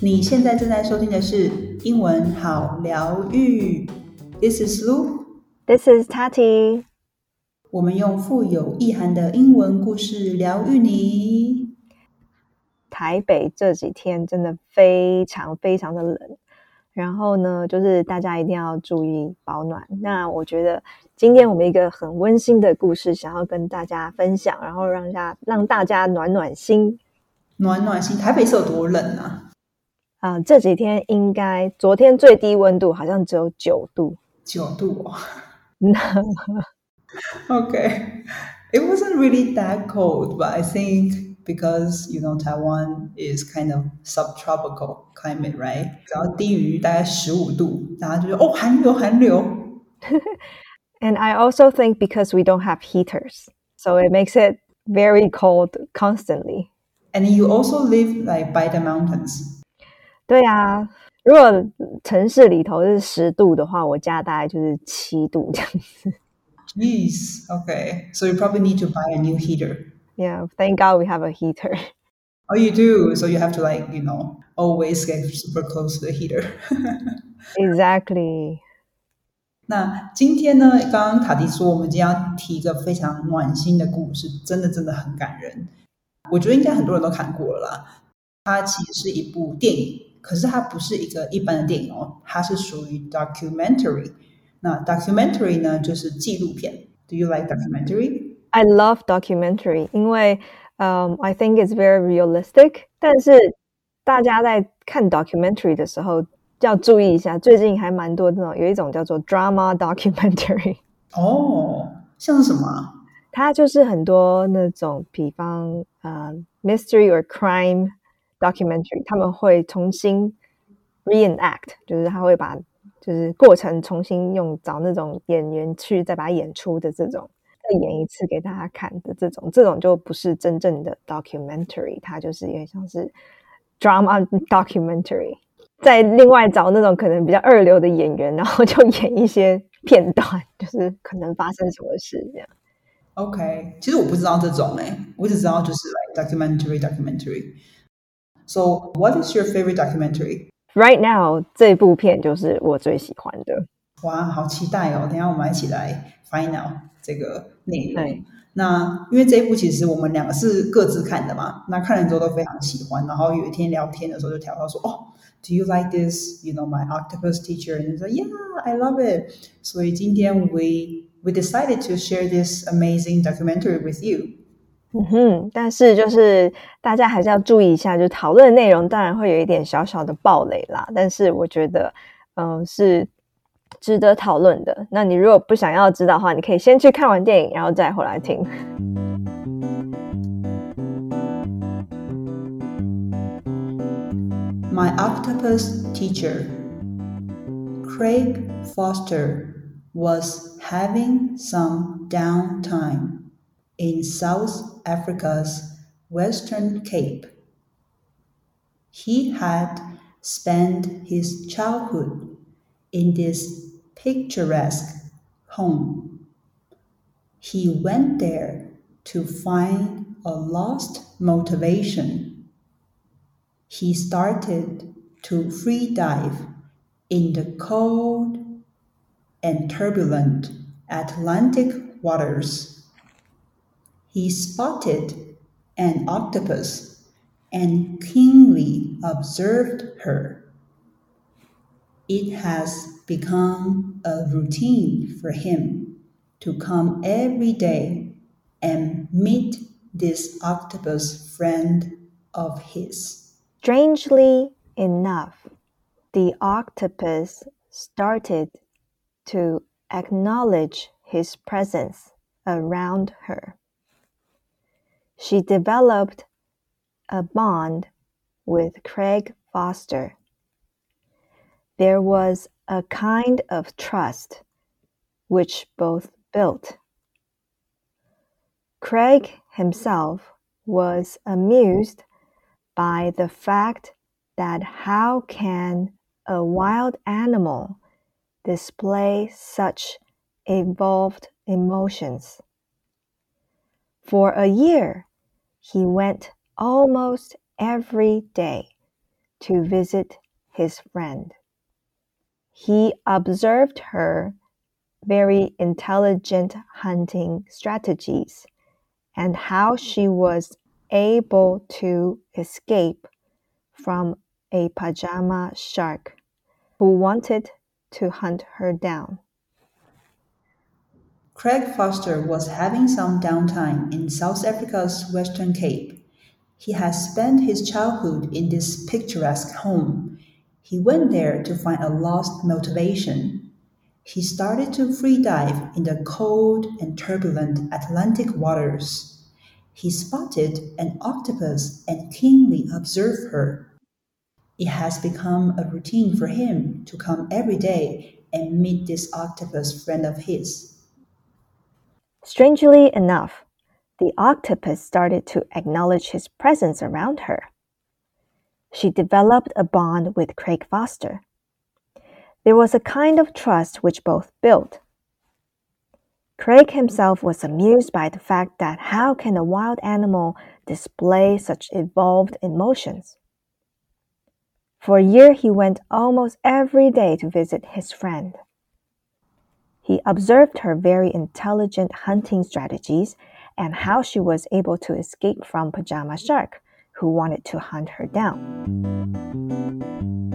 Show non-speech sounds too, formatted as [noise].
你现在正在收听的是英文好疗愈。This is Lu。This is Tati。我们用富有意涵的英文故事疗愈你。台北这几天真的非常非常的冷，然后呢，就是大家一定要注意保暖。那我觉得今天我们一个很温馨的故事，想要跟大家分享，然后让大让大家暖暖心。暖暖心，台北是有多冷啊？啊、呃，这几天应该昨天最低温度好像只有九度。九度哦。[laughs] [laughs] okay. It wasn't really that cold, but I think because you know Taiwan is kind of subtropical climate, right? 只要低于大概十五度，大家就说哦寒流寒流。 And [laughs] I also think because we don't have heaters, so it makes it very cold constantly. And you also live like by the mountains. 对啊，如果城市里头是十度的话，我家大概就是七度这样子。 Jeez, okay. So you probably need to buy a new heater. yeah thank god we have a heater [laughs] oh you do so you have to like you know always get super close to the heater [laughs] exactly 那今天呢，刚刚 Tati 说我们今天要提一个非常暖心的故事，真的真的很感人。我觉得应该很多人都看过了啦。它其实是一部电影，可是它不是一个一般的电影哦，它是属于 documentary。那 documentary 呢，就是纪录片。Do you like documentary? I love documentary，因为嗯、um,，I think it's very realistic。但是大家在看 documentary 的时候要注意一下，最近还蛮多这种，有一种叫做 drama documentary。哦，像什么、啊？它就是很多那种，比方呃、uh, mystery or crime documentary，他们会重新 reenact，就是他会把就是过程重新用找那种演员去再把它演出的这种，再演一次给大家看的这种这种就不是真正的 documentary 它就是有点像是 drama documentary 再另外找那种可能比较二流的演员然后 [laughs] 就演一些片段就是可能发生什么事这样。Ok 其实我不知道这种呢我只知道就是 documentary documentary so what is your favorite documentary? Right now 这部片就是我最喜欢的。哇好期待哦等下我们一起来 find out 这个内容。那因为这一部其实我们两个是各自看的嘛，那看了之后都非常喜欢。然后有一天聊天的时候就聊到说，哦，Do you like this? You know my octopus teacher? And 说 Yeah, I love it. 所以今天 we we decided to share this amazing documentary with you. 嗯哼，但是就是大家还是要注意一下，就讨论的内容当然会有一点小小的暴雷啦，但是我觉得，嗯、呃，是值得讨论的。那你如果不想要知道的话，你可以先去看完电影，然后再回来听。 My octopus teacher, Craig Foster, was having some downtime in South Africa's Western Cape. He had spent his childhood in this picturesque home. He went there to find a lost motivation. He started to free dive in the cold and turbulent Atlantic waters. He spotted an octopus and keenly observed her. It has become a routine for him to come every day and meet this octopus friend of his. Strangely enough, the octopus started to acknowledge his presence around her. She developed a bond with Craig Foster. There was a kind of trust which both built. Craig himself was amused by the fact that how can a wild animal display such evolved emotions? For a year, he went almost every day to visit his friend. He observed her very intelligent hunting strategies and how she was able to escape from a pajama shark who wanted to hunt her down. Craig Foster was having some downtime in South Africa's Western Cape. He had spent his childhood in this picturesque home. He went there to find a lost motivation. He started to free dive in the cold and turbulent Atlantic waters. He spotted an octopus and keenly observed her. It has become a routine for him to come every day and meet this octopus friend of his. Strangely enough, the octopus started to acknowledge his presence around her. She developed a bond with Craig Foster. There was a kind of trust which both built. Craig himself was amused by the fact that how can a wild animal display such evolved emotions? For a year, he went almost every day to visit his friend. He observed her very intelligent hunting strategies and how she was able to escape from Pajama Shark, who wanted to hunt her down.